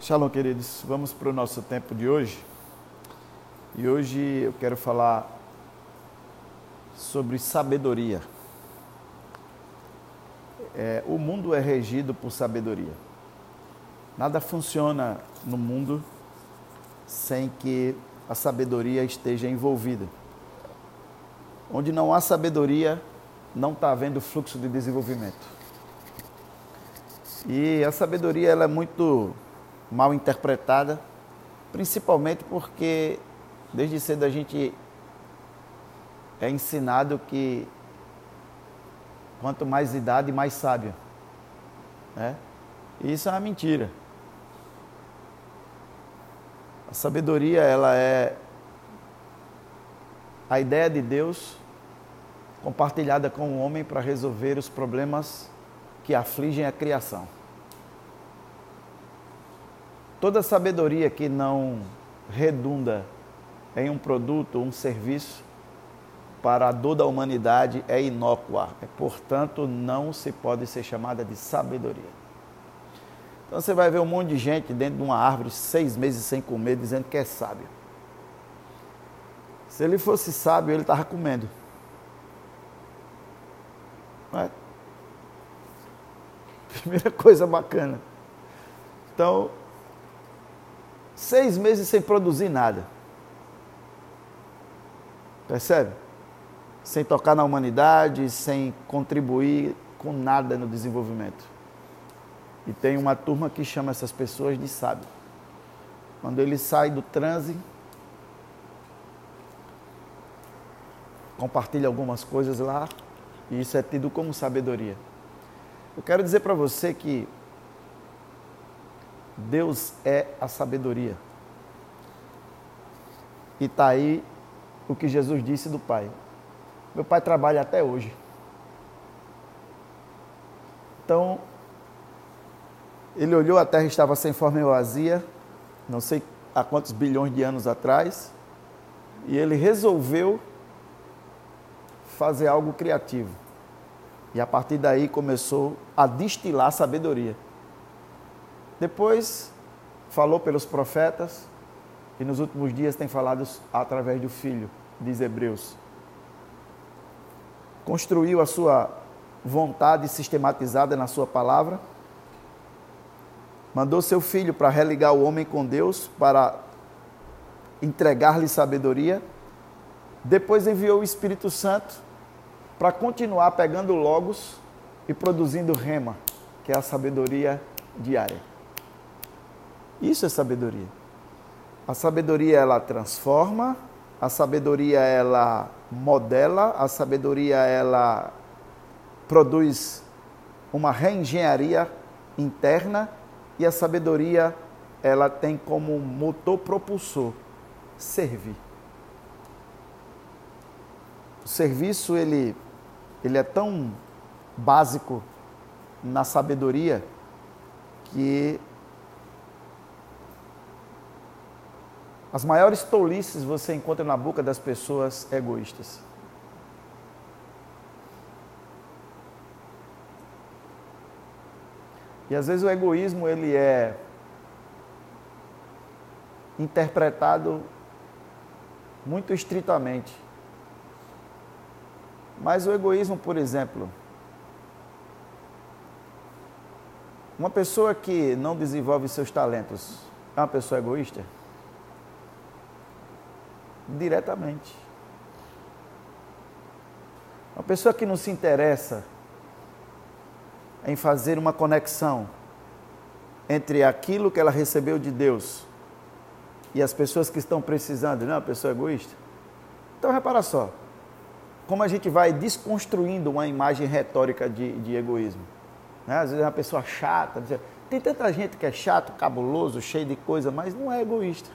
Shalom, queridos. Vamos para o nosso tempo de hoje. E hoje eu quero falar sobre sabedoria. É, o mundo é regido por sabedoria. Nada funciona no mundo sem que a sabedoria esteja envolvida. Onde não há sabedoria, não está havendo fluxo de desenvolvimento. E a sabedoria ela é muito mal interpretada, principalmente porque desde cedo a gente é ensinado que quanto mais idade, mais sábio. Né? E isso é uma mentira. A sabedoria, ela é a ideia de Deus compartilhada com o homem para resolver os problemas que afligem a criação. Toda sabedoria que não redunda em um produto, um serviço para a dor da humanidade é inócua, é, portanto, não se pode ser chamada de sabedoria. Então você vai ver um monte de gente dentro de uma árvore, seis meses sem comer, dizendo que é sábio. Se ele fosse sábio, ele estava comendo. É? Primeira coisa bacana. Então, seis meses sem produzir nada. Percebe? Sem tocar na humanidade, sem contribuir com nada no desenvolvimento. E tem uma turma que chama essas pessoas de sábio. Quando ele sai do transe, compartilha algumas coisas lá, e isso é tido como sabedoria. Eu quero dizer para você que Deus é a sabedoria. E está aí o que Jesus disse do Pai. Meu Pai trabalha até hoje. Então, ele olhou, a terra estava sem forma e vazia, não sei há quantos bilhões de anos atrás, e ele resolveu fazer algo criativo. E a partir daí começou a destilar sabedoria. Depois falou pelos profetas e nos últimos dias tem falado através do Filho, diz Hebreus. Construiu a sua vontade sistematizada na sua palavra. Mandou seu filho para religar o homem com Deus, para entregar-lhe sabedoria. Depois enviou o Espírito Santo para continuar pegando logos e produzindo rema, que é a sabedoria diária. Isso é sabedoria. A sabedoria ela transforma, a sabedoria ela modela, a sabedoria ela produz uma reengenharia interna e a sabedoria ela tem como motor propulsor servir. O serviço ele ele é tão básico na sabedoria que as maiores tolices você encontra na boca das pessoas egoístas. E às vezes o egoísmo ele é interpretado muito estritamente. Mas o egoísmo, por exemplo, uma pessoa que não desenvolve seus talentos é uma pessoa egoísta? Diretamente. Uma pessoa que não se interessa em fazer uma conexão entre aquilo que ela recebeu de Deus e as pessoas que estão precisando, não é uma pessoa egoísta? Então, repara só como a gente vai desconstruindo uma imagem retórica de, de egoísmo. Né? Às vezes é uma pessoa chata, tem tanta gente que é chato, cabuloso, cheio de coisa, mas não é egoísta.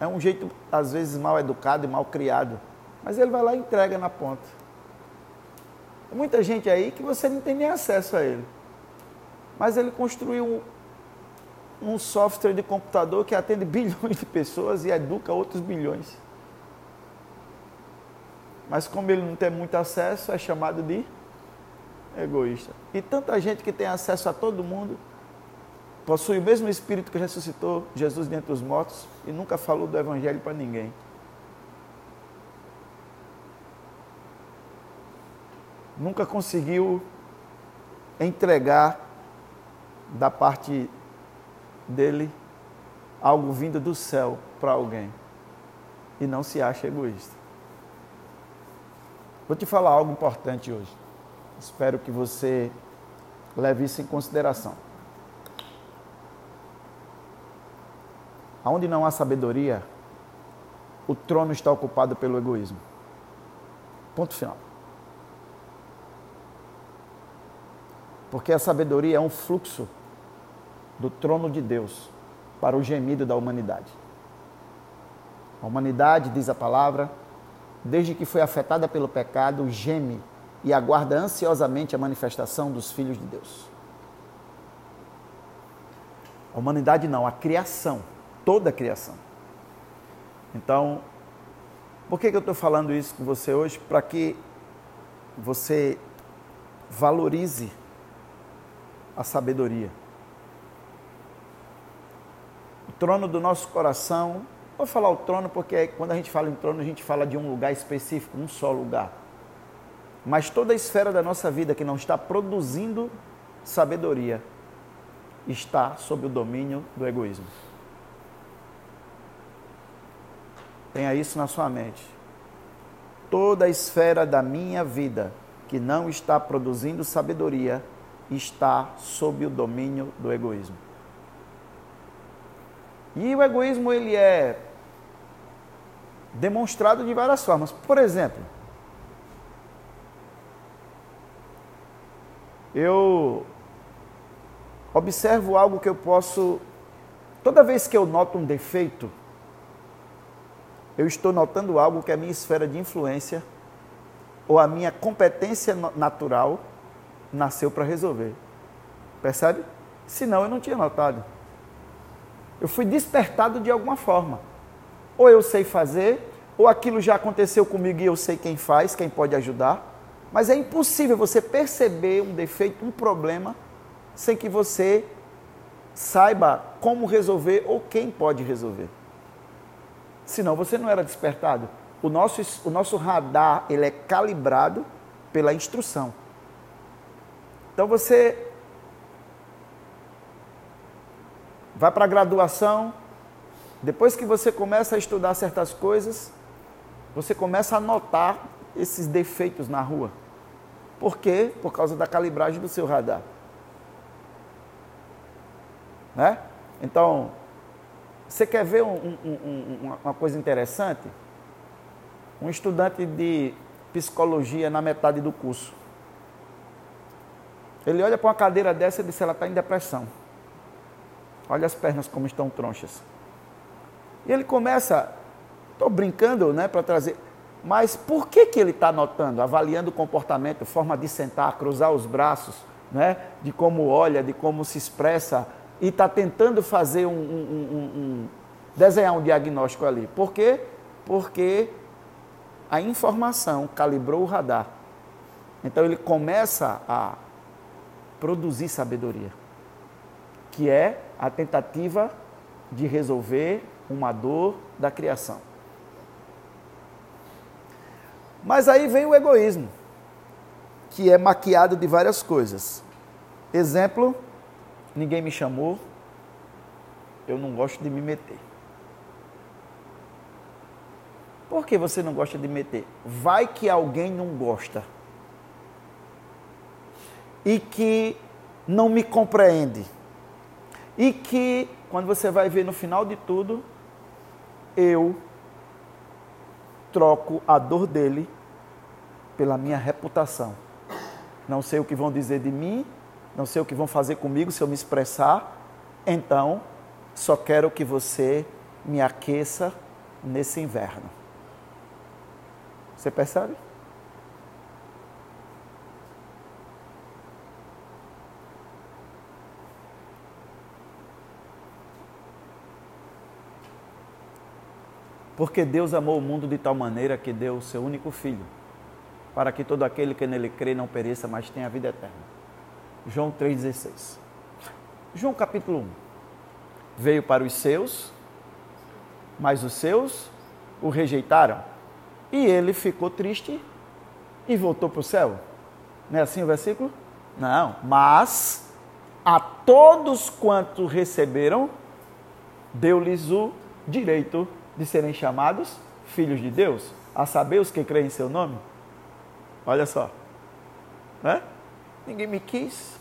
É um jeito, às vezes, mal educado e mal criado. Mas ele vai lá e entrega na ponta. Tem muita gente aí que você não tem nem acesso a ele. Mas ele construiu um, um software de computador que atende bilhões de pessoas e educa outros bilhões. Mas como ele não tem muito acesso, é chamado de egoísta. E tanta gente que tem acesso a todo mundo possui o mesmo Espírito que ressuscitou Jesus dentre os mortos e nunca falou do Evangelho para ninguém. Nunca conseguiu entregar da parte dele algo vindo do céu para alguém e não se acha egoísta. Vou te falar algo importante hoje. Espero que você leve isso em consideração. Onde não há sabedoria, o trono está ocupado pelo egoísmo. Ponto final. Porque a sabedoria é um fluxo do trono de Deus para o gemido da humanidade. A humanidade, diz a palavra, desde que foi afetada pelo pecado, geme e aguarda ansiosamente a manifestação dos filhos de Deus. A humanidade não, a criação, toda a criação. Então, por que, que eu estou falando isso com você hoje? Para que você valorize a sabedoria. O trono do nosso coração, vou falar o trono porque quando a gente fala em trono, a gente fala de um lugar específico, um só lugar. Mas toda a esfera da nossa vida que não está produzindo sabedoria está sob o domínio do egoísmo. Tenha isso na sua mente. Toda a esfera da minha vida que não está produzindo sabedoria está sob o domínio do egoísmo. E o egoísmo ele é demonstrado de várias formas. Por exemplo, eu observo algo que eu posso. Toda vez que eu noto um defeito, eu estou notando algo que a minha esfera de influência ou a minha competência natural nasceu para resolver. Percebe? Senão eu não tinha notado. Eu fui despertado de alguma forma. Ou eu sei fazer, ou aquilo já aconteceu comigo e eu sei quem faz, quem pode ajudar. Mas é impossível você perceber um defeito, um problema, sem que você saiba como resolver ou quem pode resolver. Senão você não era despertado. O nosso, o nosso radar ele é calibrado pela instrução. Então você vai para a graduação, depois que você começa a estudar certas coisas, você começa a notar esses defeitos na rua. Por quê? Por causa da calibragem do seu radar. Né? Então, você quer ver um, um, um, uma coisa interessante? Um estudante de psicologia na metade do curso. Ele olha para uma cadeira dessa e diz: ela está em depressão. Olha as pernas como estão tronchas. E ele começa, estou brincando, né, para trazer. Mas por que, que ele está notando, avaliando o comportamento, forma de sentar, cruzar os braços, né? de como olha, de como se expressa, e está tentando fazer um, um, um, desenhar um diagnóstico ali. Por quê? Porque a informação calibrou o radar. Então ele começa a produzir sabedoria, que é a tentativa de resolver uma dor da criação. Mas aí vem o egoísmo, que é maquiado de várias coisas. Exemplo, ninguém me chamou, eu não gosto de me meter. Por que você não gosta de meter? Vai que alguém não gosta. E que não me compreende. E que, quando você vai ver no final de tudo, eu troco a dor dele pela minha reputação. Não sei o que vão dizer de mim, não sei o que vão fazer comigo se eu me expressar, então só quero que você me aqueça nesse inverno. Você percebe? Porque Deus amou o mundo de tal maneira que deu o seu único filho, para que todo aquele que nele crê não pereça, mas tenha a vida eterna. João 3,16. João capítulo 1. Veio para os seus, mas os seus o rejeitaram. E ele ficou triste e voltou para o céu. Não é assim o versículo? Não. Mas a todos quantos receberam, deu-lhes o direito de serem chamados filhos de Deus, a saber os que creem em seu nome. Olha só. Né? Ninguém me quis.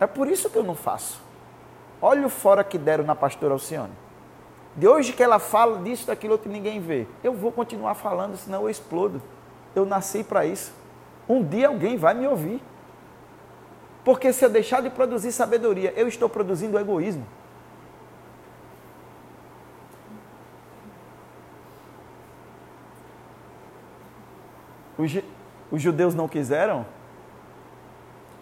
É por isso que eu não faço. Olha o fora que deram na pastora Alcione. De hoje que ela fala disso, daquilo que ninguém vê. Eu vou continuar falando, senão eu explodo. Eu nasci para isso. Um dia alguém vai me ouvir. Porque se eu deixar de produzir sabedoria, eu estou produzindo egoísmo. Os, os judeus não quiseram,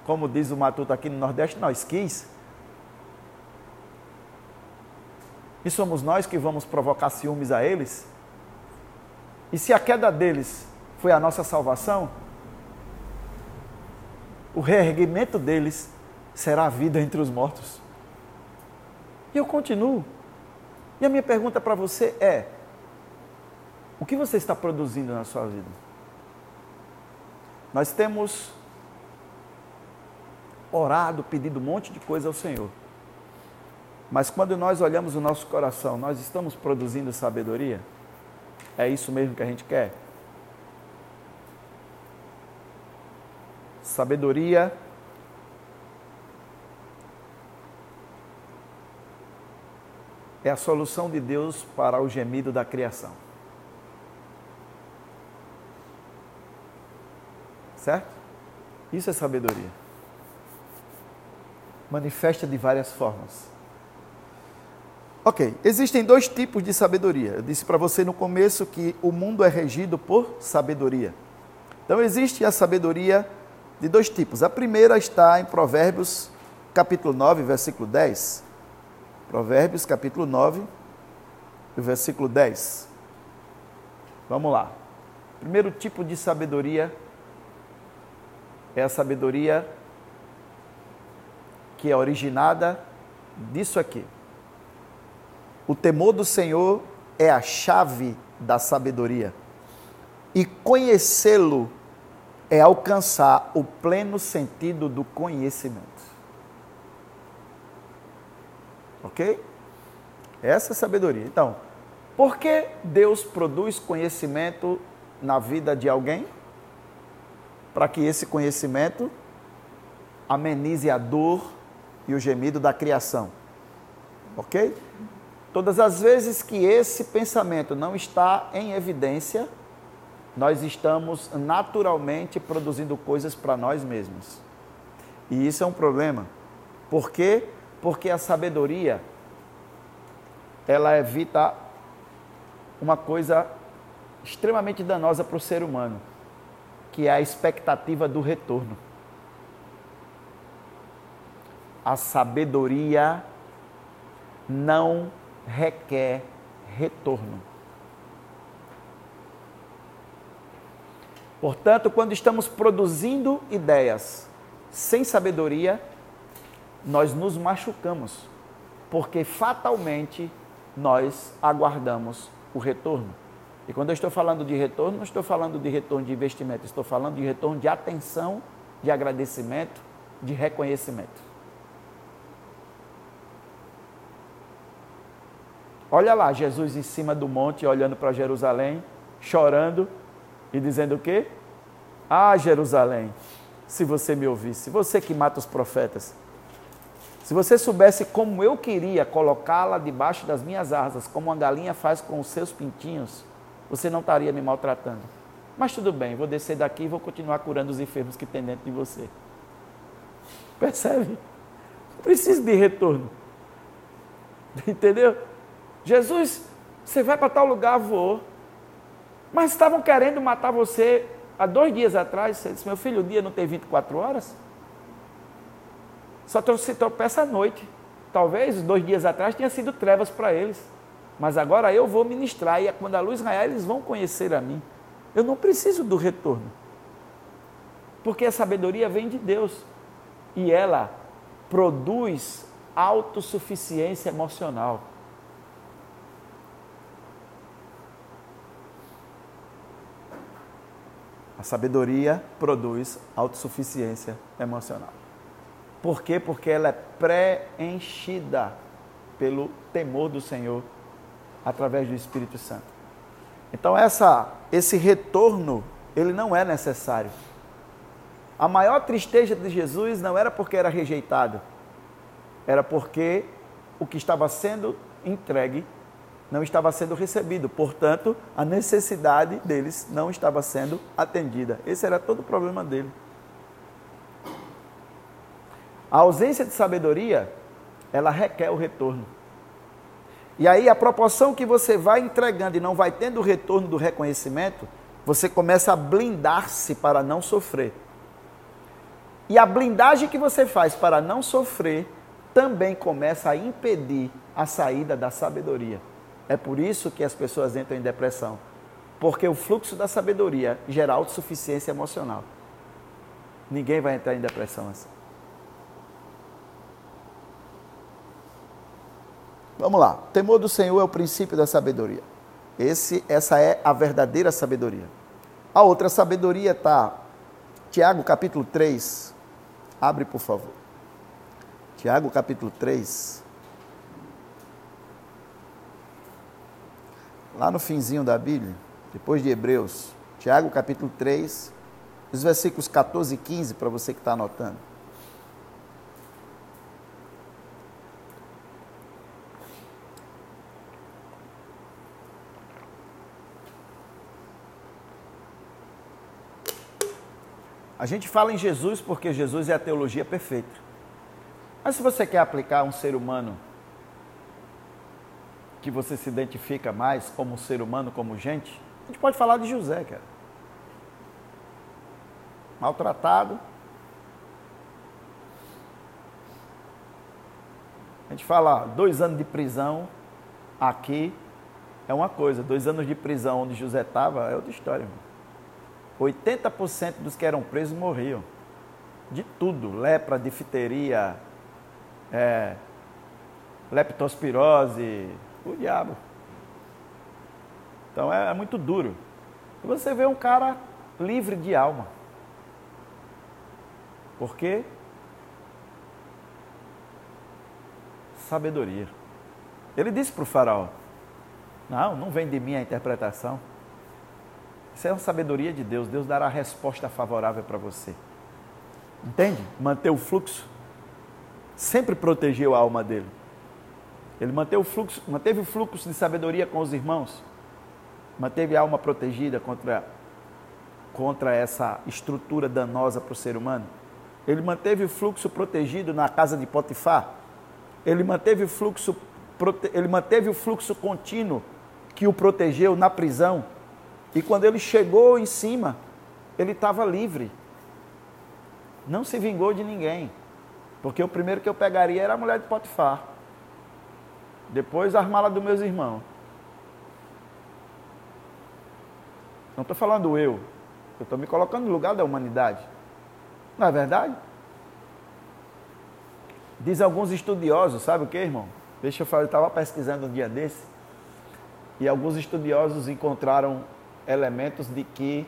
como diz o Matuto aqui no Nordeste, nós quis. E somos nós que vamos provocar ciúmes a eles? E se a queda deles foi a nossa salvação, o reerguimento deles será a vida entre os mortos. E eu continuo. E a minha pergunta para você é: o que você está produzindo na sua vida? Nós temos orado, pedido um monte de coisa ao Senhor. Mas quando nós olhamos o nosso coração, nós estamos produzindo sabedoria? É isso mesmo que a gente quer? Sabedoria é a solução de Deus para o gemido da criação. Certo? Isso é sabedoria. Manifesta de várias formas. Ok, existem dois tipos de sabedoria. Eu disse para você no começo que o mundo é regido por sabedoria. Então existe a sabedoria de dois tipos. A primeira está em Provérbios, capítulo 9, versículo 10. Provérbios, capítulo 9, versículo 10. Vamos lá. Primeiro tipo de sabedoria é a sabedoria que é originada disso aqui. O temor do Senhor é a chave da sabedoria. E conhecê-lo é alcançar o pleno sentido do conhecimento. Ok? Essa é a sabedoria. Então, por que Deus produz conhecimento na vida de alguém? Para que esse conhecimento amenize a dor e o gemido da criação. Ok? Todas as vezes que esse pensamento não está em evidência, nós estamos naturalmente produzindo coisas para nós mesmos. E isso é um problema. Por quê? Porque a sabedoria ela evita uma coisa extremamente danosa para o ser humano, que é a expectativa do retorno. A sabedoria não requer retorno. Portanto, quando estamos produzindo ideias sem sabedoria, nós nos machucamos, porque fatalmente nós aguardamos o retorno. E quando eu estou falando de retorno, não estou falando de retorno de investimento, estou falando de retorno de atenção, de agradecimento, de reconhecimento. Olha lá, Jesus em cima do monte, olhando para Jerusalém, chorando e dizendo o quê? Ah, Jerusalém, se você me ouvisse, você que mata os profetas, se você soubesse como eu queria colocá-la debaixo das minhas asas, como uma galinha faz com os seus pintinhos, você não estaria me maltratando. Mas tudo bem, vou descer daqui e vou continuar curando os enfermos que tem dentro de você. Percebe? Preciso de retorno. Entendeu? Jesus, você vai para tal lugar, vou. Mas estavam querendo matar você há dois dias atrás. Você disse, meu filho, o dia não tem 24 horas? Só se tropeça à noite. Talvez dois dias atrás tenha sido trevas para eles. Mas agora eu vou ministrar e quando a luz raiar, eles vão conhecer a mim. Eu não preciso do retorno. Porque a sabedoria vem de Deus. E ela produz autossuficiência emocional. A sabedoria produz autossuficiência emocional. Por quê? Porque ela é preenchida pelo temor do Senhor através do Espírito Santo. Então essa, esse retorno, ele não é necessário. A maior tristeza de Jesus não era porque era rejeitado, era porque o que estava sendo entregue não estava sendo recebido. Portanto, a necessidade deles não estava sendo atendida. Esse era todo o problema dele. A ausência de sabedoria, ela requer o retorno. E aí, a proporção que você vai entregando e não vai tendo o retorno do reconhecimento, você começa a blindar-se para não sofrer. E a blindagem que você faz para não sofrer também começa a impedir a saída da sabedoria. É por isso que as pessoas entram em depressão. Porque o fluxo da sabedoria gera autossuficiência emocional. Ninguém vai entrar em depressão assim. Vamos lá. O temor do Senhor é o princípio da sabedoria. Esse, essa é a verdadeira sabedoria. A outra sabedoria está Tiago capítulo 3. Abre, por favor. Tiago capítulo 3. Lá no finzinho da Bíblia, depois de Hebreus, Tiago capítulo 3, os versículos 14 e 15, para você que está anotando. A gente fala em Jesus porque Jesus é a teologia perfeita. Mas se você quer aplicar um ser humano que você se identifica mais como ser humano, como gente, a gente pode falar de José, cara. Maltratado. A gente fala dois anos de prisão aqui é uma coisa, dois anos de prisão onde José estava é outra história. Irmão. 80% dos que eram presos morriam. De tudo, lepra, difteria, é, leptospirose, o diabo. Então é, é muito duro. E você vê um cara livre de alma. Por quê? Sabedoria. Ele disse para o faraó: Não, não vem de mim a interpretação. Isso é uma sabedoria de Deus. Deus dará a resposta favorável para você. Entende? Manter o fluxo. Sempre protegeu a alma dele. Ele manteve o fluxo, manteve o fluxo de sabedoria com os irmãos. Manteve a alma protegida contra, contra essa estrutura danosa para o ser humano. Ele manteve o fluxo protegido na casa de Potifar. Ele manteve o fluxo, ele manteve o fluxo contínuo que o protegeu na prisão e quando ele chegou em cima, ele estava livre. Não se vingou de ninguém. Porque o primeiro que eu pegaria era a mulher de Potifar. Depois as malas dos meus irmãos. Não estou falando eu. Eu estou me colocando no lugar da humanidade. Não é verdade? Diz alguns estudiosos, sabe o que, irmão? Deixa eu falar, eu estava pesquisando um dia desse. E alguns estudiosos encontraram elementos de que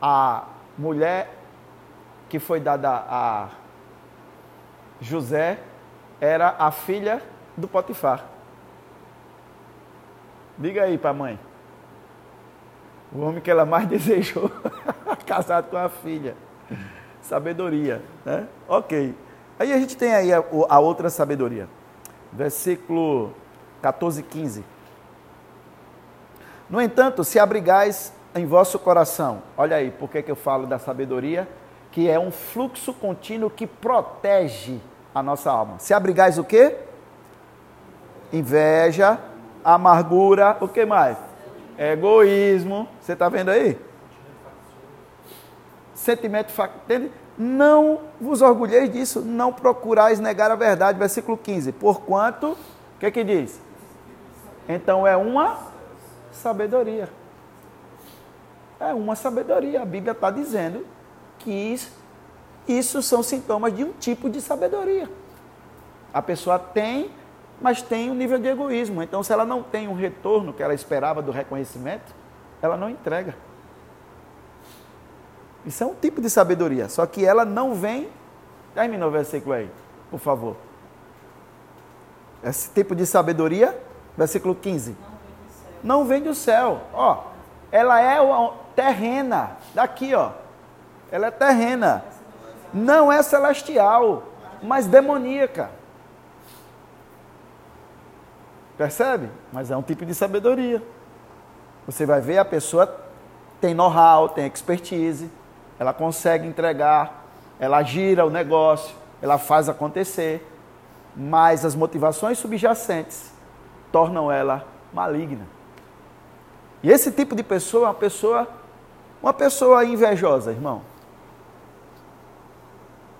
a mulher que foi dada a José era a filha do Potifar. Diga aí para a mãe. O homem que ela mais desejou, casado com a filha. Sabedoria, né? Ok. Aí a gente tem aí a, a outra sabedoria. Versículo 14 e 15. No entanto, se abrigais em vosso coração, olha aí, por que eu falo da sabedoria? Que é um fluxo contínuo que protege a nossa alma. Se abrigais o quê? Inveja, amargura, o que mais? Egoísmo. Você está vendo aí? Sentimento entende? Não vos orgulheis disso, não procurais negar a verdade. Versículo 15. Porquanto, o que que diz? Então é uma sabedoria. É uma sabedoria. A Bíblia está dizendo que Isso são sintomas de um tipo de sabedoria. A pessoa tem, mas tem um nível de egoísmo. Então, se ela não tem um retorno que ela esperava do reconhecimento, ela não entrega. Isso é um tipo de sabedoria, só que ela não vem. Termina o versículo aí, por favor. Esse tipo de sabedoria, versículo 15. Não vem do céu. Ó, ela é terrena. Daqui, ó. Ela é terrena. Não é celestial, mas demoníaca. Percebe? Mas é um tipo de sabedoria. Você vai ver a pessoa tem know-how, tem expertise, ela consegue entregar, ela gira o negócio, ela faz acontecer, mas as motivações subjacentes tornam ela maligna. E esse tipo de pessoa é uma pessoa, uma pessoa invejosa, irmão.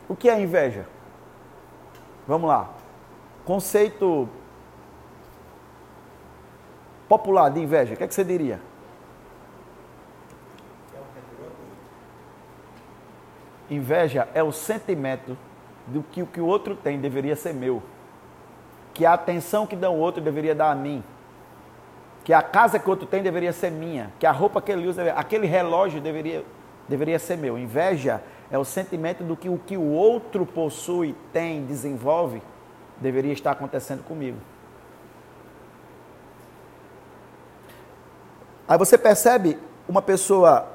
O que é inveja? Vamos lá. Conceito popular de inveja, o que, é que você diria? Inveja é o sentimento do que o que o outro tem deveria ser meu. Que a atenção que dá o outro deveria dar a mim. Que a casa que o outro tem deveria ser minha. Que a roupa que ele usa, aquele relógio deveria, deveria ser meu. Inveja é o sentimento do que o que o outro possui, tem, desenvolve, deveria estar acontecendo comigo. Aí você percebe uma pessoa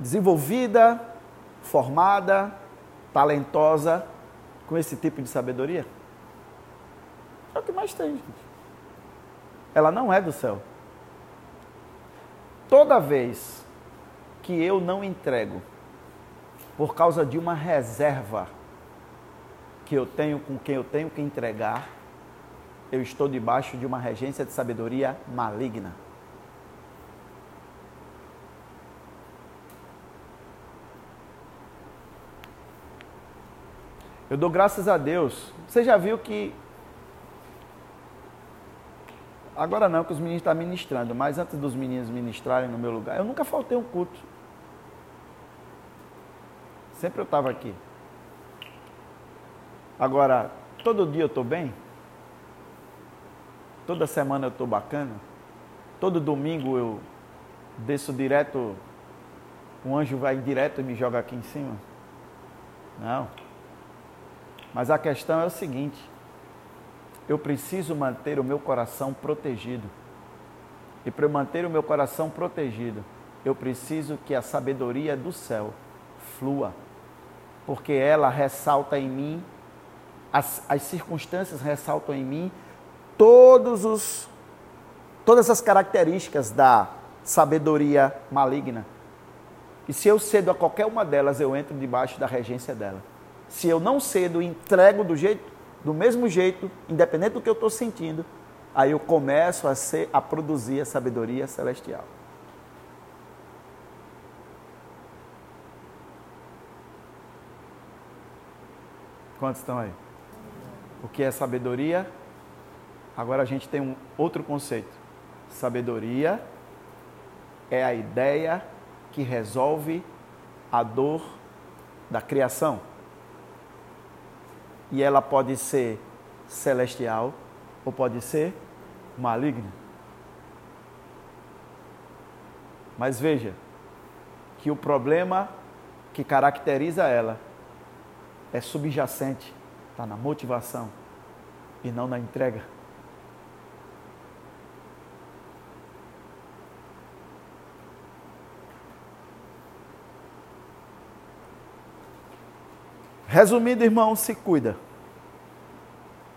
desenvolvida, formada, talentosa, com esse tipo de sabedoria? É o que mais tem, gente. Ela não é do céu. Toda vez que eu não entrego, por causa de uma reserva que eu tenho com quem eu tenho que entregar, eu estou debaixo de uma regência de sabedoria maligna. Eu dou graças a Deus. Você já viu que. Agora não, que os meninos estão ministrando, mas antes dos meninos ministrarem no meu lugar, eu nunca faltei um culto. Sempre eu estava aqui. Agora, todo dia eu estou bem? Toda semana eu estou bacana? Todo domingo eu desço direto, um anjo vai direto e me joga aqui em cima? Não. Mas a questão é o seguinte: eu preciso manter o meu coração protegido. E para manter o meu coração protegido, eu preciso que a sabedoria do céu flua, porque ela ressalta em mim, as, as circunstâncias ressaltam em mim todos os, todas as características da sabedoria maligna. E se eu cedo a qualquer uma delas, eu entro debaixo da regência dela se eu não cedo, entrego do jeito, do mesmo jeito, independente do que eu estou sentindo, aí eu começo a ser, a produzir a sabedoria celestial. Quantos estão aí? O que é sabedoria? Agora a gente tem um outro conceito. Sabedoria é a ideia que resolve a dor da criação e ela pode ser celestial ou pode ser maligna. Mas veja que o problema que caracteriza ela é subjacente, está na motivação e não na entrega. Resumindo, irmão, se cuida.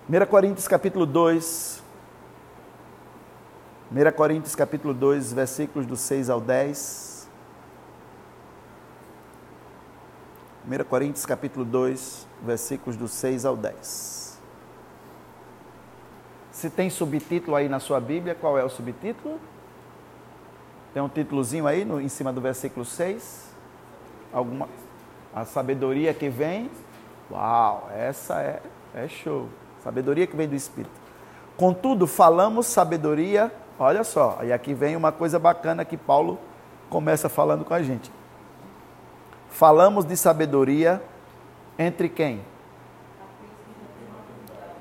1 Coríntios capítulo 2. 1 Coríntios capítulo 2, versículos do 6 ao 10. 1 Coríntios capítulo 2, versículos do 6 ao 10. Se tem subtítulo aí na sua Bíblia, qual é o subtítulo? Tem um títulozinho aí no, em cima do versículo 6? Alguma a sabedoria que vem, uau, essa é, é show. Sabedoria que vem do Espírito. Contudo, falamos sabedoria, olha só, e aqui vem uma coisa bacana que Paulo começa falando com a gente. Falamos de sabedoria entre quem?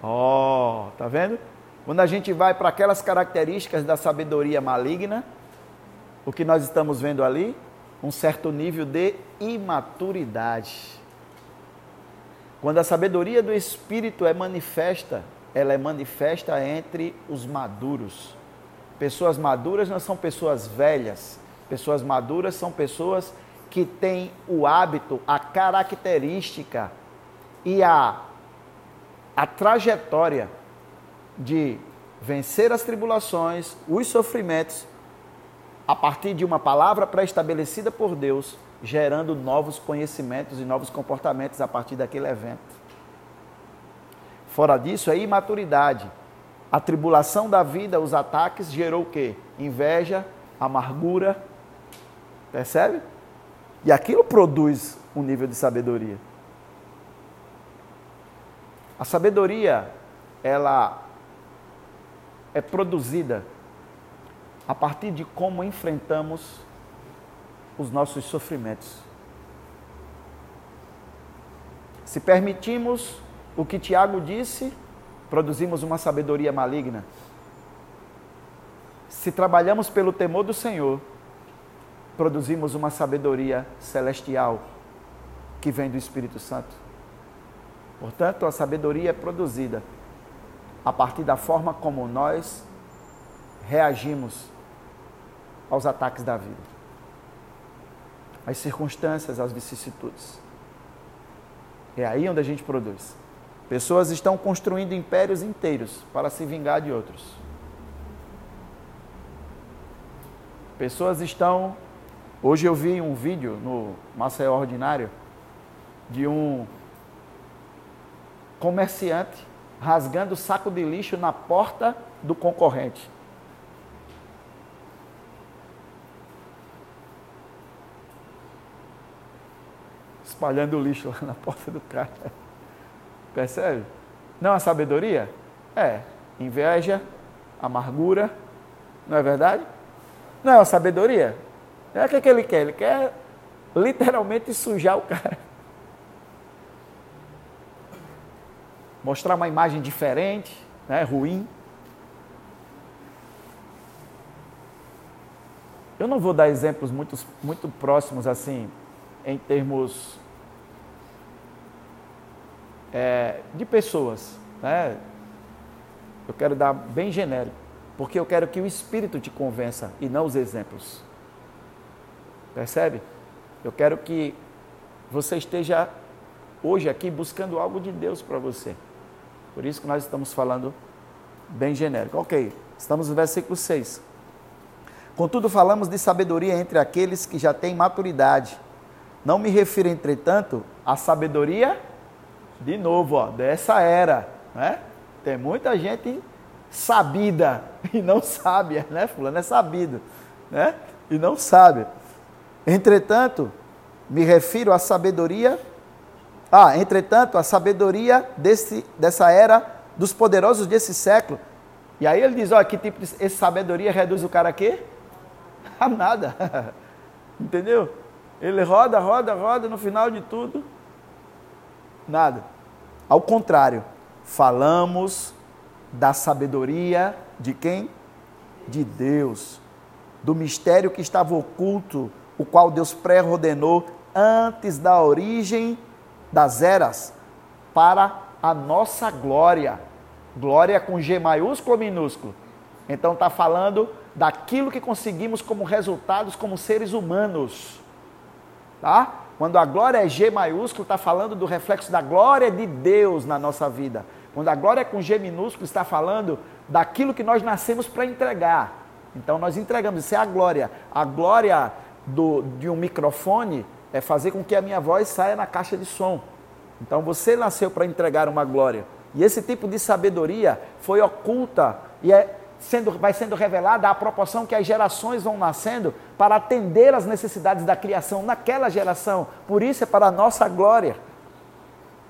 Ó, oh, tá vendo? Quando a gente vai para aquelas características da sabedoria maligna, o que nós estamos vendo ali? Um certo nível de imaturidade. Quando a sabedoria do Espírito é manifesta, ela é manifesta entre os maduros. Pessoas maduras não são pessoas velhas. Pessoas maduras são pessoas que têm o hábito, a característica e a, a trajetória de vencer as tribulações, os sofrimentos, a partir de uma palavra pré-estabelecida por Deus, gerando novos conhecimentos e novos comportamentos a partir daquele evento. Fora disso, é imaturidade. A tribulação da vida, os ataques, gerou o quê? Inveja, amargura. Percebe? E aquilo produz um nível de sabedoria. A sabedoria, ela é produzida a partir de como enfrentamos os nossos sofrimentos. Se permitimos o que Tiago disse, produzimos uma sabedoria maligna. Se trabalhamos pelo temor do Senhor, produzimos uma sabedoria celestial que vem do Espírito Santo. Portanto, a sabedoria é produzida a partir da forma como nós reagimos aos ataques da vida, às circunstâncias, às vicissitudes. É aí onde a gente produz. Pessoas estão construindo impérios inteiros para se vingar de outros. Pessoas estão. Hoje eu vi um vídeo no Maceió Ordinário de um comerciante rasgando saco de lixo na porta do concorrente. Espalhando lixo lá na porta do cara. Percebe? Não a sabedoria? É. Inveja, amargura, não é verdade? Não é sabedoria? É o que, é que ele quer? Ele quer literalmente sujar o cara. Mostrar uma imagem diferente, né, ruim. Eu não vou dar exemplos muito, muito próximos assim, em termos é, de pessoas. Né? Eu quero dar bem genérico, porque eu quero que o Espírito te convença e não os exemplos. Percebe? Eu quero que você esteja hoje aqui buscando algo de Deus para você. Por isso que nós estamos falando bem genérico. Ok, estamos no versículo 6. Contudo, falamos de sabedoria entre aqueles que já têm maturidade. Não me refiro, entretanto, à sabedoria de novo, ó, dessa era, né? Tem muita gente sabida e não sábia, né? Fulano é sabido, né? E não sabe. Entretanto, me refiro à sabedoria. Ah, entretanto, a sabedoria desse, dessa era dos poderosos desse século. E aí ele diz, ó, que tipo de sabedoria reduz o cara a quê? A nada. Entendeu? Ele roda, roda, roda, no final de tudo, Nada. Ao contrário, falamos da sabedoria de quem? De Deus. Do mistério que estava oculto, o qual Deus pré-ordenou antes da origem das eras, para a nossa glória. Glória com G maiúsculo ou minúsculo? Então está falando daquilo que conseguimos como resultados como seres humanos. Tá? Quando a glória é G maiúsculo, está falando do reflexo da glória de Deus na nossa vida. Quando a glória é com G minúsculo, está falando daquilo que nós nascemos para entregar. Então nós entregamos, isso é a glória. A glória do, de um microfone é fazer com que a minha voz saia na caixa de som. Então você nasceu para entregar uma glória. E esse tipo de sabedoria foi oculta e é sendo, vai sendo revelada à proporção que as gerações vão nascendo para atender às necessidades da criação naquela geração. Por isso é para a nossa glória.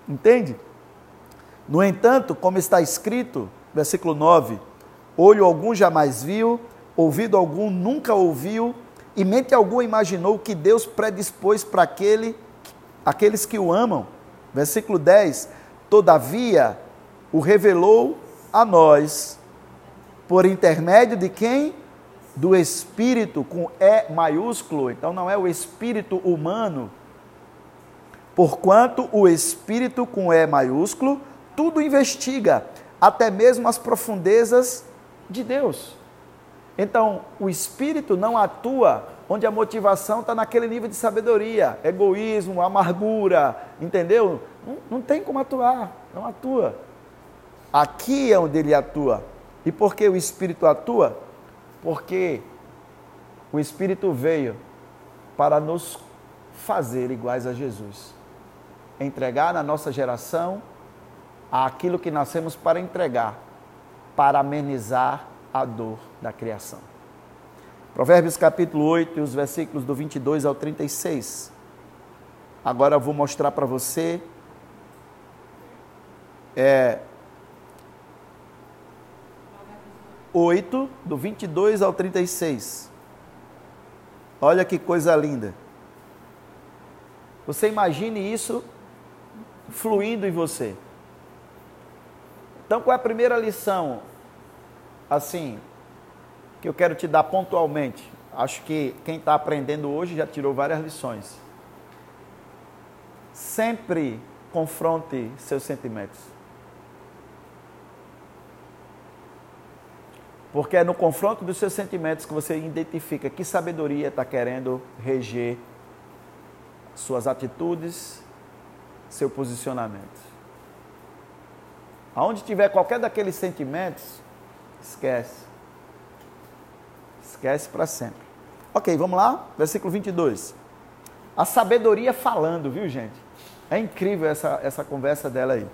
Entende? No entanto, como está escrito, versículo 9: olho algum jamais viu, ouvido algum nunca ouviu, e mente alguma imaginou que Deus predispôs para aquele, aqueles que o amam. Versículo 10: Todavia o revelou a nós, por intermédio de quem? Do Espírito, com E maiúsculo, então não é o Espírito humano. Porquanto o Espírito, com E maiúsculo, tudo investiga, até mesmo as profundezas de Deus. Então, o espírito não atua onde a motivação está naquele nível de sabedoria, egoísmo, amargura, entendeu? Não, não, tem como atuar, não atua. Aqui é onde ele atua. E por que o espírito atua? Porque o espírito veio para nos fazer iguais a Jesus. Entregar na nossa geração aquilo que nascemos para entregar, para amenizar a dor da criação. Provérbios capítulo 8, e os versículos do 22 ao 36. Agora eu vou mostrar para você é, 8, do 22 ao 36. Olha que coisa linda. Você imagine isso fluindo em você. Então, qual é a primeira lição assim, que eu quero te dar pontualmente. Acho que quem está aprendendo hoje já tirou várias lições. Sempre confronte seus sentimentos. Porque é no confronto dos seus sentimentos que você identifica que sabedoria está querendo reger suas atitudes, seu posicionamento. Aonde tiver qualquer daqueles sentimentos, Esquece. Esquece para sempre. Ok, vamos lá? Versículo 22. A sabedoria falando, viu, gente? É incrível essa, essa conversa dela aí.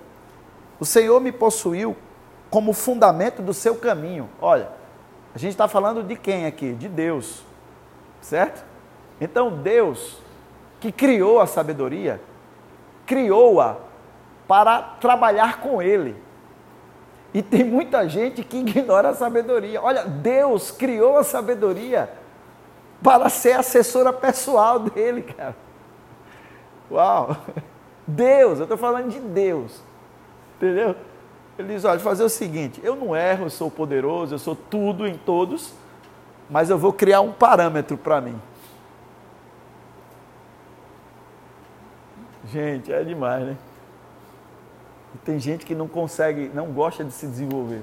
O Senhor me possuiu como fundamento do seu caminho. Olha, a gente está falando de quem aqui? De Deus. Certo? Então, Deus, que criou a sabedoria, criou-a para trabalhar com Ele. E tem muita gente que ignora a sabedoria. Olha, Deus criou a sabedoria para ser assessora pessoal dele, cara. Uau! Deus, eu estou falando de Deus. Entendeu? Ele diz: olha, fazer o seguinte: eu não erro, eu sou poderoso, eu sou tudo em todos, mas eu vou criar um parâmetro para mim. Gente, é demais, né? E tem gente que não consegue, não gosta de se desenvolver.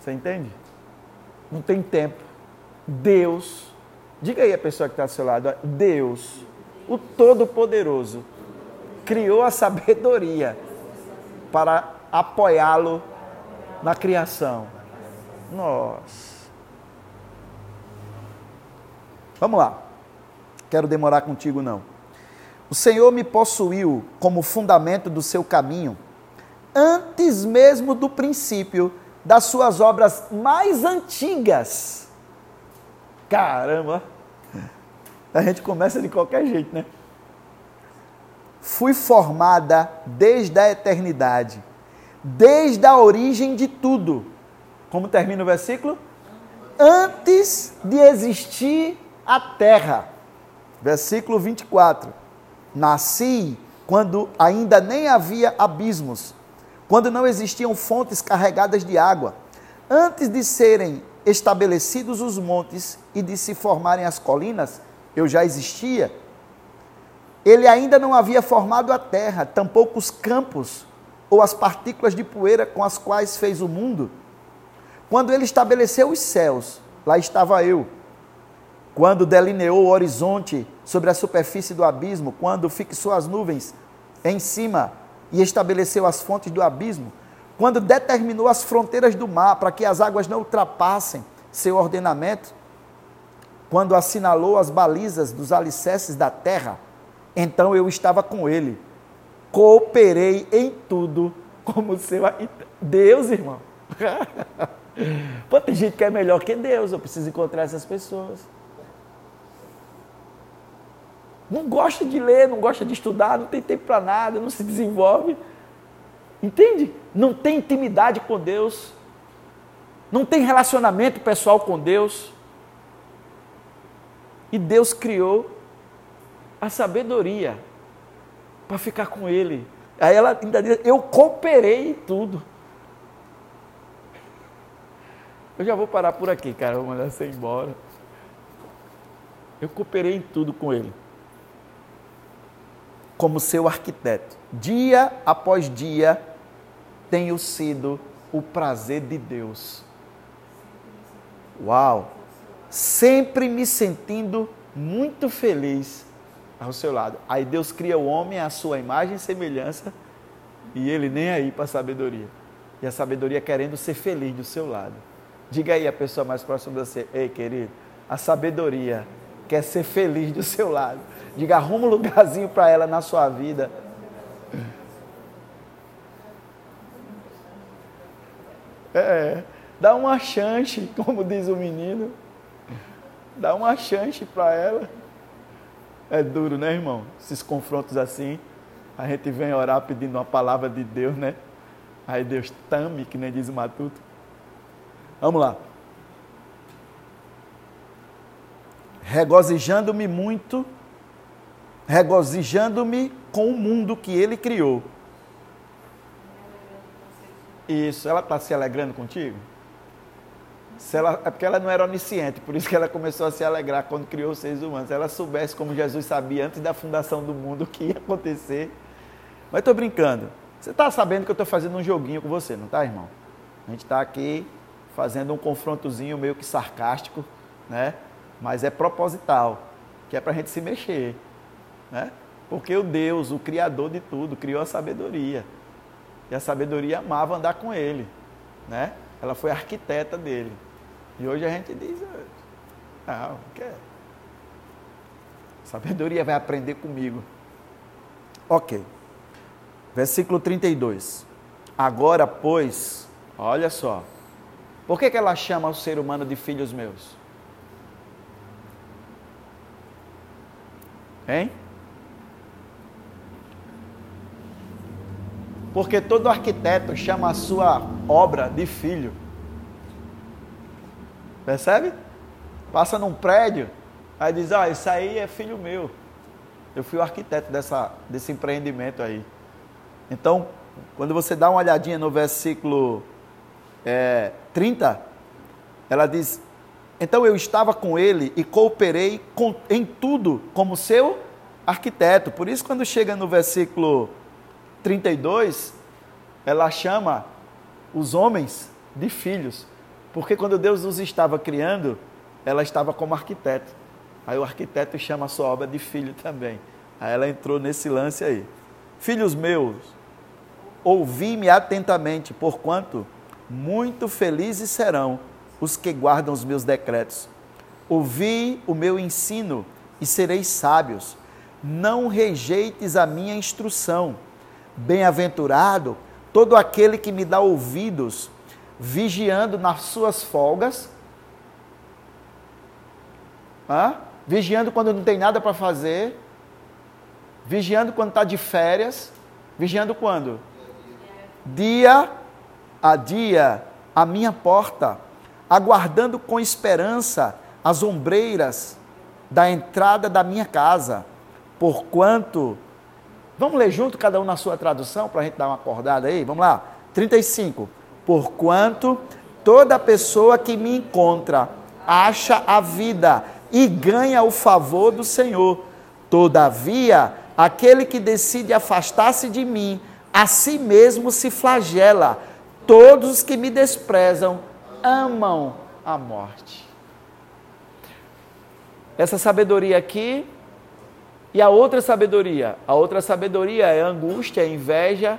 Você entende? Não tem tempo. Deus, diga aí a pessoa que está ao seu lado, Deus, o Todo-Poderoso, criou a sabedoria para apoiá-lo na criação. Nossa. Vamos lá. Quero demorar contigo não. O Senhor me possuiu como fundamento do seu caminho, antes mesmo do princípio das suas obras mais antigas. Caramba! A gente começa de qualquer jeito, né? Fui formada desde a eternidade, desde a origem de tudo. Como termina o versículo? Antes de existir a terra. Versículo 24 Nasci quando ainda nem havia abismos, quando não existiam fontes carregadas de água, antes de serem estabelecidos os montes e de se formarem as colinas, eu já existia. Ele ainda não havia formado a terra, tampouco os campos ou as partículas de poeira com as quais fez o mundo. Quando ele estabeleceu os céus, lá estava eu quando delineou o horizonte sobre a superfície do abismo, quando fixou as nuvens em cima e estabeleceu as fontes do abismo, quando determinou as fronteiras do mar para que as águas não ultrapassem seu ordenamento, quando assinalou as balizas dos alicerces da terra, então eu estava com ele, cooperei em tudo como seu. Deus, irmão. Pô, tem gente que é melhor que Deus, eu preciso encontrar essas pessoas. Não gosta de ler, não gosta de estudar, não tem tempo para nada, não se desenvolve. Entende? Não tem intimidade com Deus. não tem relacionamento pessoal com Deus. E Deus criou a sabedoria para ficar com ele. Aí ela ainda diz: Eu cooperei em tudo. Eu já vou parar por aqui, cara. Vou mandar você embora. Eu cooperei em tudo com ele. Como seu arquiteto. Dia após dia, tenho sido o prazer de Deus. Uau! Sempre me sentindo muito feliz ao seu lado. Aí Deus cria o homem à sua imagem e semelhança e ele nem aí para a sabedoria. E a sabedoria querendo ser feliz do seu lado. Diga aí a pessoa mais próxima de você, ei querido, a sabedoria quer ser feliz do seu lado. Diga, arruma um lugarzinho para ela na sua vida. É, dá uma chance, como diz o menino. Dá uma chance para ela. É duro, né, irmão? Esses confrontos assim. A gente vem orar pedindo uma palavra de Deus, né? Aí Deus tame, que nem diz o Matuto. Vamos lá. Regozijando-me muito, regozijando-me com o mundo que ele criou. Isso, ela está se alegrando contigo? Se ela, é porque ela não era onisciente, por isso que ela começou a se alegrar quando criou os seres humanos. Se ela soubesse como Jesus sabia antes da fundação do mundo o que ia acontecer. Mas estou brincando. Você está sabendo que eu estou fazendo um joguinho com você, não está, irmão? A gente está aqui fazendo um confrontozinho meio que sarcástico, né? Mas é proposital, que é para a gente se mexer, né? Porque o Deus, o Criador de tudo, criou a sabedoria. E a sabedoria amava andar com ele, né? Ela foi arquiteta dele. E hoje a gente diz, ah, não, quer. Sabedoria vai aprender comigo. Ok. Versículo 32. Agora, pois, olha só. Por que, que ela chama o ser humano de filhos meus? Hein? Porque todo arquiteto chama a sua obra de filho. Percebe? Passa num prédio, aí diz: Ah, isso aí é filho meu. Eu fui o arquiteto dessa, desse empreendimento aí. Então, quando você dá uma olhadinha no versículo é, 30, ela diz: Então eu estava com ele e cooperei com, em tudo como seu arquiteto. Por isso, quando chega no versículo 32, ela chama os homens de filhos, porque quando Deus os estava criando, ela estava como arquiteto. Aí o arquiteto chama a sua obra de filho também. Aí ela entrou nesse lance aí. Filhos meus, ouvi-me atentamente, porquanto muito felizes serão os que guardam os meus decretos. Ouvi o meu ensino e sereis sábios. Não rejeites a minha instrução Bem-aventurado todo aquele que me dá ouvidos, vigiando nas suas folgas, Hã? vigiando quando não tem nada para fazer, vigiando quando está de férias, vigiando quando? Dia. A dia, a minha porta, aguardando com esperança as ombreiras da entrada da minha casa, porquanto Vamos ler junto, cada um na sua tradução, para a gente dar uma acordada aí? Vamos lá. 35. Porquanto toda pessoa que me encontra acha a vida e ganha o favor do Senhor. Todavia, aquele que decide afastar-se de mim, a si mesmo se flagela. Todos os que me desprezam amam a morte. Essa sabedoria aqui e a outra sabedoria? A outra sabedoria é angústia, é inveja.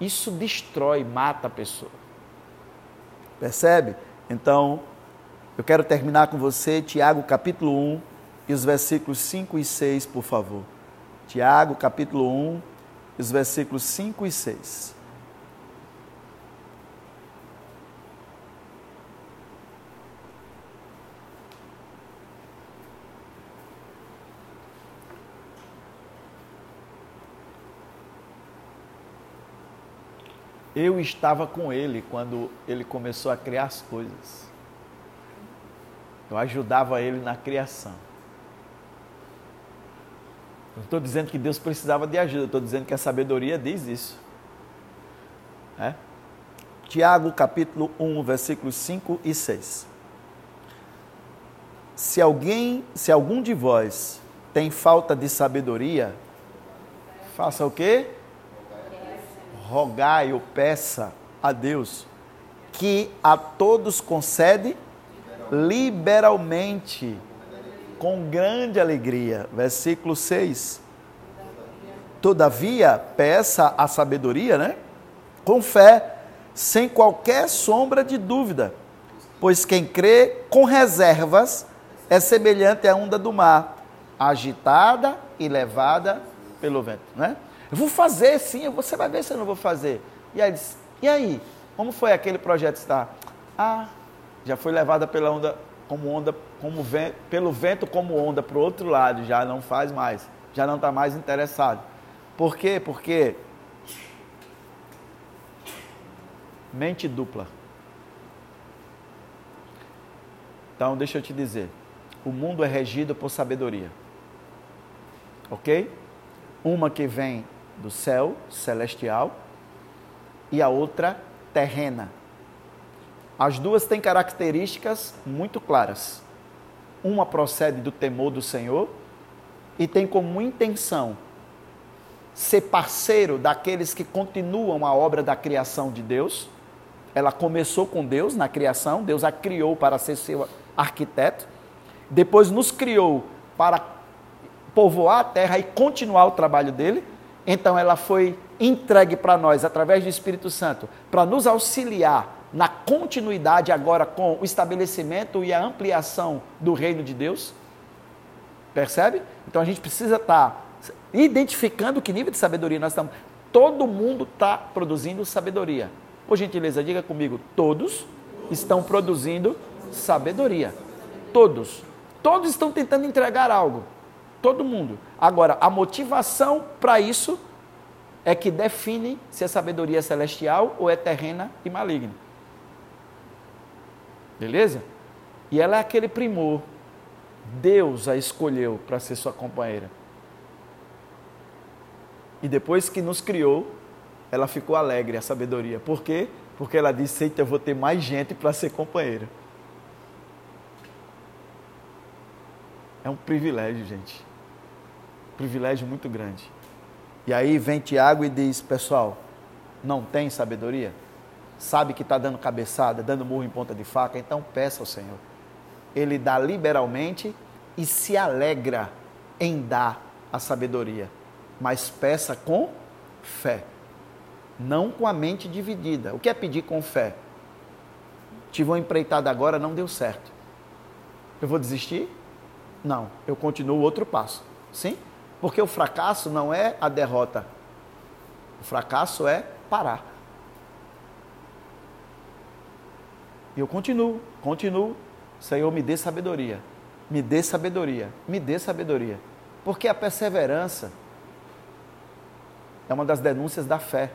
Isso destrói, mata a pessoa. Percebe? Então, eu quero terminar com você, Tiago capítulo 1 e os versículos 5 e 6, por favor. Tiago capítulo 1 e os versículos 5 e 6. Eu estava com ele quando ele começou a criar as coisas. Eu ajudava ele na criação. Não estou dizendo que Deus precisava de ajuda, estou dizendo que a sabedoria diz isso. É? Tiago capítulo 1, versículos 5 e 6. Se alguém, se algum de vós tem falta de sabedoria, faça o quê? Rogai ou peça a Deus que a todos concede liberalmente, com grande alegria. Versículo 6. Todavia, peça a sabedoria, né? Com fé, sem qualquer sombra de dúvida, pois quem crê com reservas é semelhante à onda do mar, agitada e levada pelo vento, né? Eu vou fazer sim, você vai ver se eu não vou fazer. E aí, e aí? Como foi aquele projeto estar? Ah, já foi levada pela onda como onda, como vento, pelo vento como onda para o outro lado, já não faz mais, já não está mais interessado. Por quê? Porque mente dupla. Então, deixa eu te dizer, o mundo é regido por sabedoria. OK? Uma que vem do céu celestial e a outra terrena, as duas têm características muito claras. Uma procede do temor do Senhor e tem como intenção ser parceiro daqueles que continuam a obra da criação de Deus. Ela começou com Deus na criação, Deus a criou para ser seu arquiteto, depois nos criou para povoar a terra e continuar o trabalho dele. Então ela foi entregue para nós através do Espírito Santo para nos auxiliar na continuidade agora com o estabelecimento e a ampliação do reino de Deus. Percebe? Então a gente precisa estar tá identificando que nível de sabedoria nós estamos. Todo mundo está produzindo sabedoria. Por gentileza, diga comigo: todos estão produzindo sabedoria. Todos. Todos estão tentando entregar algo. Todo mundo. Agora, a motivação para isso é que define se a sabedoria é celestial ou é terrena e maligna. Beleza? E ela é aquele primor. Deus a escolheu para ser sua companheira. E depois que nos criou, ela ficou alegre, a sabedoria. Por quê? Porque ela disse: Eita, eu vou ter mais gente para ser companheira. É um privilégio, gente. Privilégio muito grande. E aí vem Tiago e diz: Pessoal, não tem sabedoria? sabe que está dando cabeçada, dando murro em ponta de faca, então peça ao Senhor. Ele dá liberalmente e se alegra em dar a sabedoria, mas peça com fé, não com a mente dividida. O que é pedir com fé? Tive uma empreitada agora, não deu certo. Eu vou desistir? Não, eu continuo outro passo. Sim? Porque o fracasso não é a derrota. O fracasso é parar. E eu continuo, continuo. Senhor, me dê sabedoria. Me dê sabedoria. Me dê sabedoria. Porque a perseverança é uma das denúncias da fé.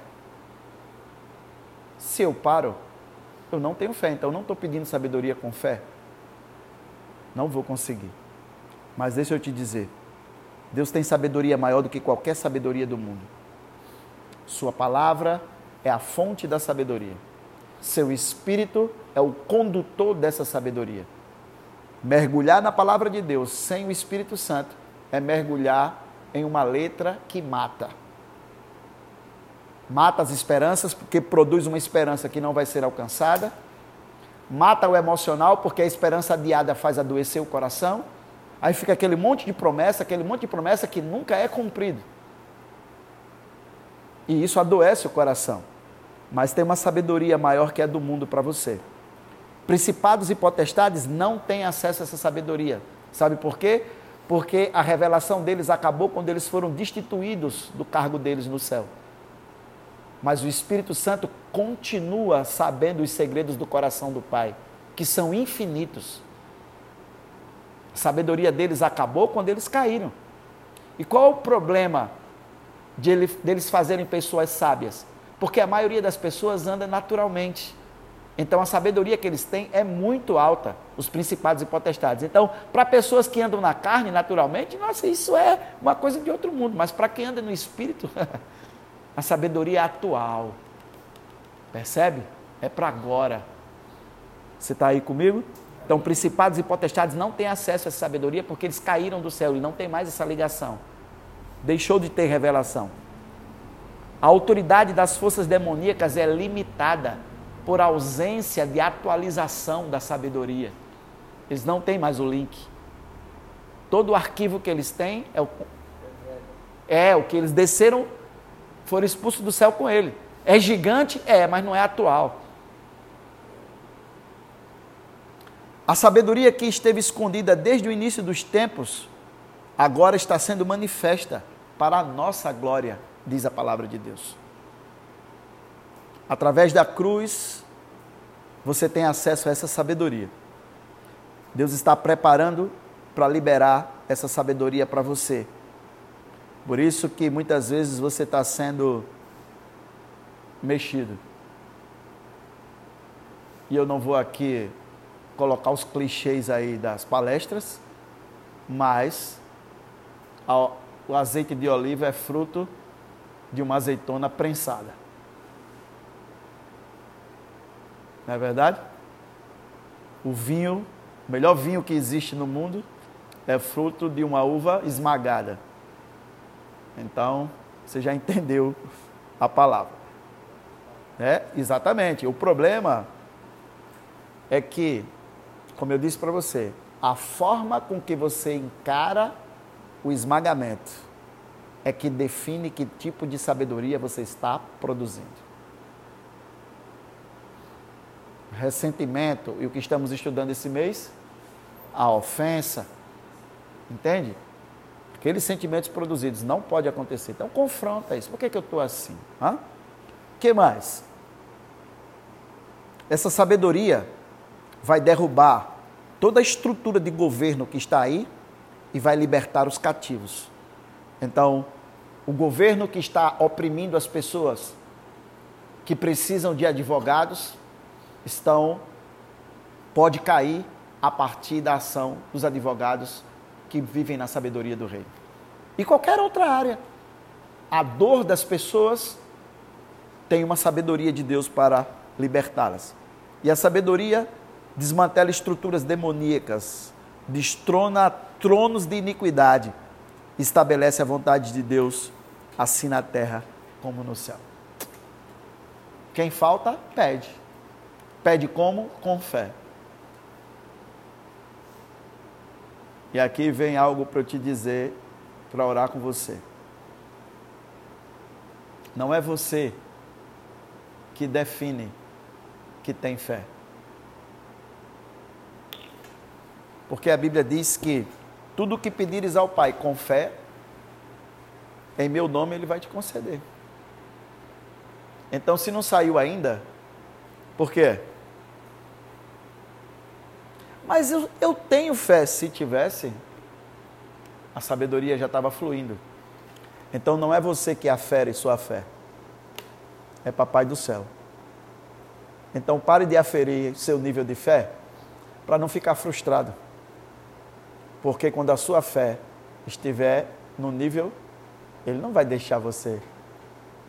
Se eu paro, eu não tenho fé. Então, eu não estou pedindo sabedoria com fé. Não vou conseguir. Mas deixa eu te dizer: Deus tem sabedoria maior do que qualquer sabedoria do mundo. Sua palavra é a fonte da sabedoria. Seu espírito é o condutor dessa sabedoria. Mergulhar na palavra de Deus sem o Espírito Santo é mergulhar em uma letra que mata. Mata as esperanças porque produz uma esperança que não vai ser alcançada. Mata o emocional porque a esperança adiada faz adoecer o coração. Aí fica aquele monte de promessa, aquele monte de promessa que nunca é cumprido. E isso adoece o coração mas tem uma sabedoria maior que é do mundo para você. Principados e potestades não têm acesso a essa sabedoria. Sabe por quê? Porque a revelação deles acabou quando eles foram destituídos do cargo deles no céu. Mas o Espírito Santo continua sabendo os segredos do coração do Pai, que são infinitos. A sabedoria deles acabou quando eles caíram. E qual o problema de eles fazerem pessoas sábias? Porque a maioria das pessoas anda naturalmente. Então a sabedoria que eles têm é muito alta, os principados e potestades. Então, para pessoas que andam na carne naturalmente, nossa, isso é uma coisa de outro mundo. Mas para quem anda no espírito, a sabedoria é atual. Percebe? É para agora. Você está aí comigo? Então, principados e potestades não têm acesso a essa sabedoria porque eles caíram do céu e não tem mais essa ligação. Deixou de ter revelação. A autoridade das forças demoníacas é limitada por ausência de atualização da sabedoria. Eles não têm mais o link. Todo o arquivo que eles têm é o, é o que eles desceram, foram expulsos do céu com ele. É gigante? É, mas não é atual. A sabedoria que esteve escondida desde o início dos tempos, agora está sendo manifesta para a nossa glória, diz a palavra de Deus. Através da cruz, você tem acesso a essa sabedoria. Deus está preparando para liberar essa sabedoria para você. Por isso que muitas vezes você está sendo mexido. E eu não vou aqui colocar os clichês aí das palestras, mas o azeite de oliva é fruto de uma azeitona prensada. Não é verdade? O vinho, o melhor vinho que existe no mundo, é fruto de uma uva esmagada. Então, você já entendeu a palavra. É, exatamente. O problema é que, como eu disse para você, a forma com que você encara o esmagamento é que define que tipo de sabedoria você está produzindo. ressentimento e o que estamos estudando esse mês, a ofensa, entende? Aqueles sentimentos produzidos não pode acontecer. Então confronta isso. Por que, que eu estou assim? O que mais? Essa sabedoria vai derrubar toda a estrutura de governo que está aí e vai libertar os cativos. Então, o governo que está oprimindo as pessoas que precisam de advogados, estão pode cair a partir da ação dos advogados que vivem na sabedoria do rei. E qualquer outra área. A dor das pessoas tem uma sabedoria de Deus para libertá-las. E a sabedoria desmantela estruturas demoníacas, destrona tronos de iniquidade, estabelece a vontade de Deus, assim na terra como no céu. Quem falta, pede. Pede como? Com fé. E aqui vem algo para eu te dizer, para orar com você. Não é você que define que tem fé. Porque a Bíblia diz que tudo o que pedires ao Pai com fé, em meu nome Ele vai te conceder. Então, se não saiu ainda, por quê? Mas eu, eu tenho fé. Se tivesse, a sabedoria já estava fluindo. Então não é você que afere sua fé, é Papai do céu. Então pare de aferir seu nível de fé para não ficar frustrado. Porque quando a sua fé estiver no nível, ele não vai deixar você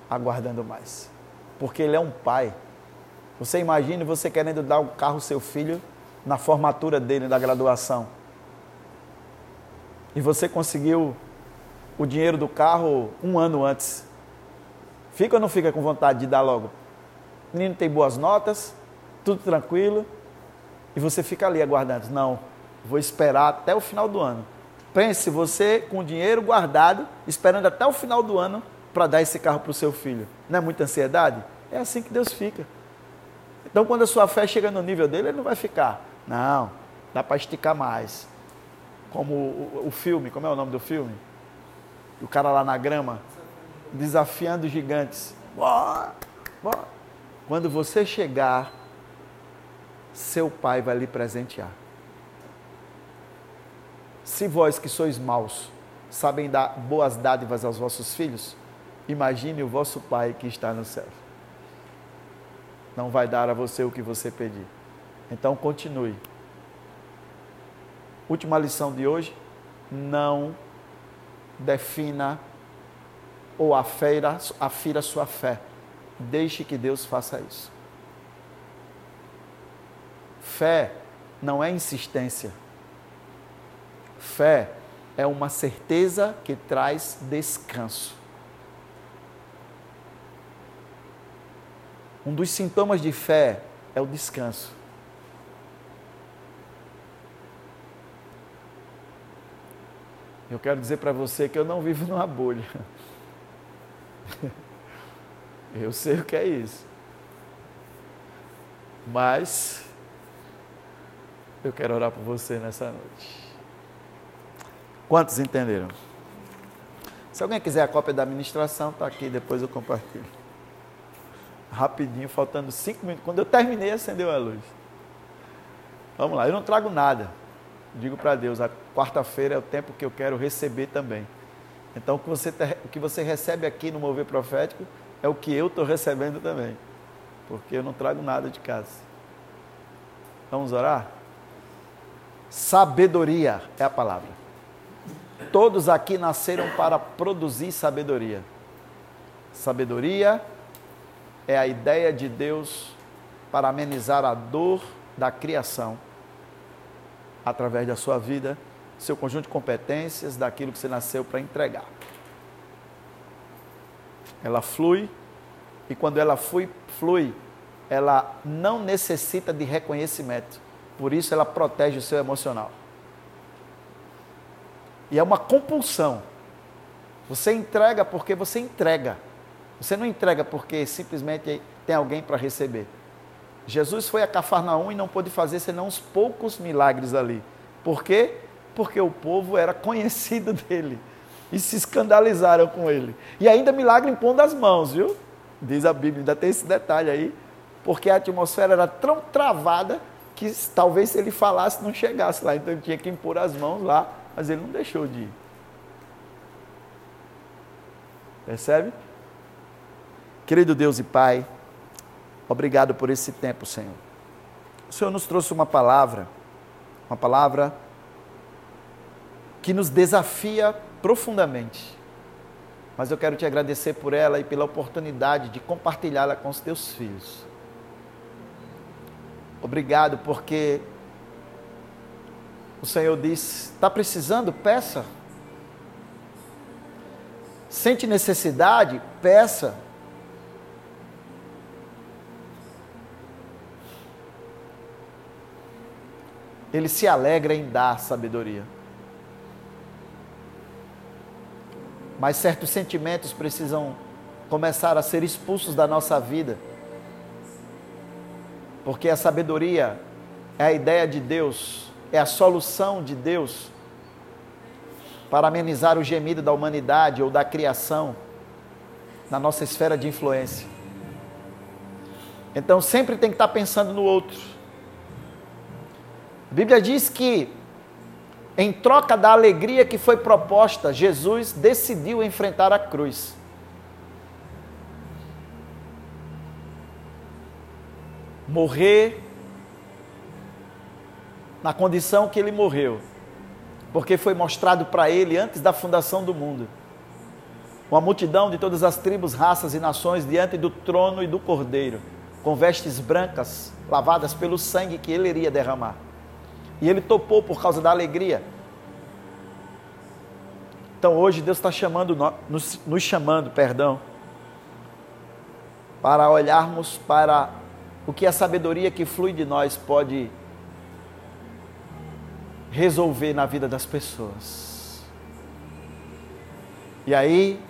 aguardando mais. Porque ele é um pai. Você imagine você querendo dar um carro ao seu filho na formatura dele da graduação. E você conseguiu o dinheiro do carro um ano antes. Fica ou não fica com vontade de dar logo? O menino tem boas notas, tudo tranquilo, e você fica ali aguardando. Não, vou esperar até o final do ano. Pense você com dinheiro guardado, esperando até o final do ano para dar esse carro para o seu filho. Não é muita ansiedade? É assim que Deus fica. Então, quando a sua fé chega no nível dele, ele não vai ficar. Não, dá para esticar mais. Como o, o, filme, como é o nome do filme? O cara lá na grama, desafiando gigantes. Quando você chegar, seu pai vai lhe presentear. Se vós que sois maus, sabem dar boas dádivas aos vossos filhos, imagine o vosso pai que está no céu. não vai dar a você o que você pedir. Então continue. Última lição de hoje: não defina ou afira, afira sua fé. Deixe que Deus faça isso. Fé não é insistência. Fé é uma certeza que traz descanso. Um dos sintomas de fé é o descanso. Eu quero dizer para você que eu não vivo numa bolha. Eu sei o que é isso. Mas eu quero orar por você nessa noite. Quantos entenderam? Se alguém quiser a cópia da administração, está aqui, depois eu compartilho. Rapidinho, faltando cinco minutos. Quando eu terminei, acendeu a luz. Vamos lá, eu não trago nada. Digo para Deus, a quarta-feira é o tempo que eu quero receber também. Então, o que você, o que você recebe aqui no Mover Profético é o que eu estou recebendo também. Porque eu não trago nada de casa. Vamos orar? Sabedoria é a palavra. Todos aqui nasceram para produzir sabedoria. Sabedoria é a ideia de Deus para amenizar a dor da criação através da sua vida, seu conjunto de competências, daquilo que você nasceu para entregar. Ela flui e quando ela flui, flui, ela não necessita de reconhecimento. Por isso ela protege o seu emocional. E é uma compulsão. Você entrega porque você entrega. Você não entrega porque simplesmente tem alguém para receber. Jesus foi a Cafarnaum e não pôde fazer senão uns poucos milagres ali. Por quê? Porque o povo era conhecido dele e se escandalizaram com ele. E ainda milagre impondo as mãos, viu? Diz a Bíblia, ainda tem esse detalhe aí, porque a atmosfera era tão travada que talvez se ele falasse não chegasse lá. Então ele tinha que impor as mãos lá, mas ele não deixou de ir. Percebe? Querido Deus e Pai, obrigado por esse tempo, Senhor. O Senhor nos trouxe uma palavra, uma palavra que nos desafia profundamente. Mas eu quero te agradecer por ela e pela oportunidade de compartilhá-la com os teus filhos. Obrigado, porque o Senhor diz: está precisando? Peça. Sente necessidade? Peça. Ele se alegra em dar sabedoria. Mas certos sentimentos precisam começar a ser expulsos da nossa vida porque a sabedoria é a ideia de Deus, é a solução de Deus para amenizar o gemido da humanidade ou da criação na nossa esfera de influência. Então sempre tem que estar pensando no outro. A Bíblia diz que, em troca da alegria que foi proposta, Jesus decidiu enfrentar a cruz. morrer na condição que ele morreu, porque foi mostrado para ele antes da fundação do mundo. Uma multidão de todas as tribos, raças e nações diante do trono e do cordeiro, com vestes brancas, lavadas pelo sangue que ele iria derramar. E ele topou por causa da alegria. Então hoje Deus está chamando, nos, nos chamando, perdão, para olharmos para o que a sabedoria que flui de nós pode resolver na vida das pessoas. E aí,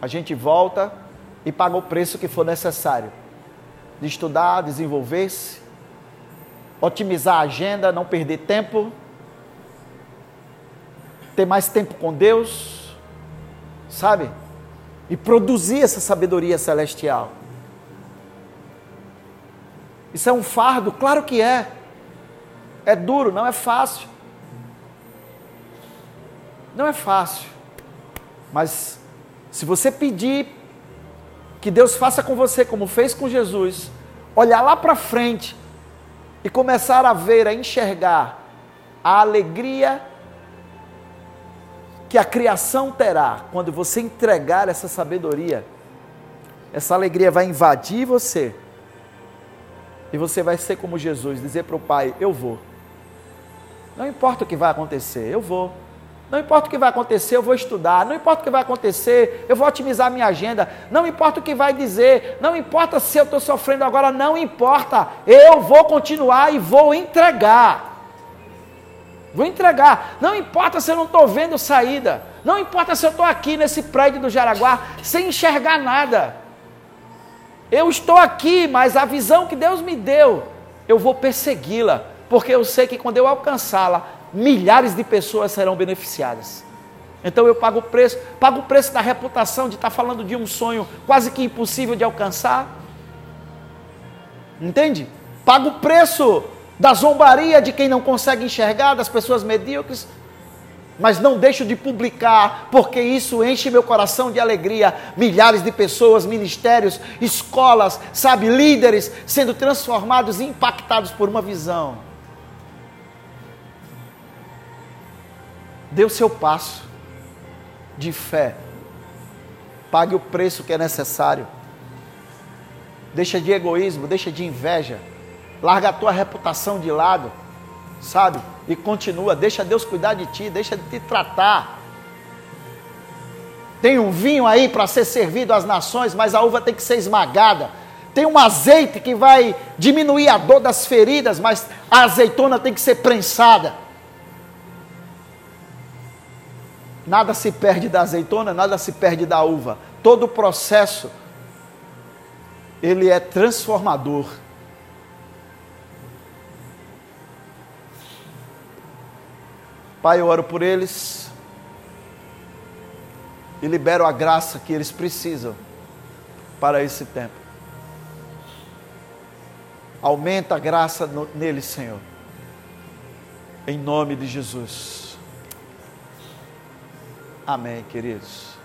a gente volta e paga o preço que for necessário de estudar, desenvolver-se, otimizar a agenda, não perder tempo, ter mais tempo com Deus, sabe? E produzir essa sabedoria celestial. Isso é um fardo? Claro que é. É duro, não é fácil. Não é fácil. Mas se você pedir que Deus faça com você como fez com Jesus, olhar lá para frente e começar a ver, a enxergar a alegria que a criação terá quando você entregar essa sabedoria. Essa alegria vai invadir você. E você vai ser como Jesus, dizer para o Pai: Eu vou. Não importa o que vai acontecer, eu vou. Não importa o que vai acontecer, eu vou estudar. Não importa o que vai acontecer, eu vou otimizar minha agenda. Não importa o que vai dizer. Não importa se eu estou sofrendo agora. Não importa. Eu vou continuar e vou entregar. Vou entregar. Não importa se eu não estou vendo saída. Não importa se eu estou aqui nesse prédio do Jaraguá sem enxergar nada. Eu estou aqui, mas a visão que Deus me deu, eu vou persegui-la. Porque eu sei que quando eu alcançá-la, milhares de pessoas serão beneficiadas. Então eu pago o preço, pago o preço da reputação de estar falando de um sonho quase que impossível de alcançar. Entende? Pago o preço da zombaria de quem não consegue enxergar, das pessoas medíocres, mas não deixo de publicar, porque isso enche meu coração de alegria. Milhares de pessoas, ministérios, escolas, sabe, líderes sendo transformados e impactados por uma visão. Dê o seu passo de fé. Pague o preço que é necessário. Deixa de egoísmo, deixa de inveja. Larga a tua reputação de lado, sabe? E continua, deixa Deus cuidar de ti, deixa de te tratar. Tem um vinho aí para ser servido às nações, mas a uva tem que ser esmagada. Tem um azeite que vai diminuir a dor das feridas, mas a azeitona tem que ser prensada. Nada se perde da azeitona, nada se perde da uva. Todo o processo ele é transformador. Pai, eu oro por eles e libero a graça que eles precisam para esse tempo. Aumenta a graça neles, Senhor. Em nome de Jesus. Amém, queridos.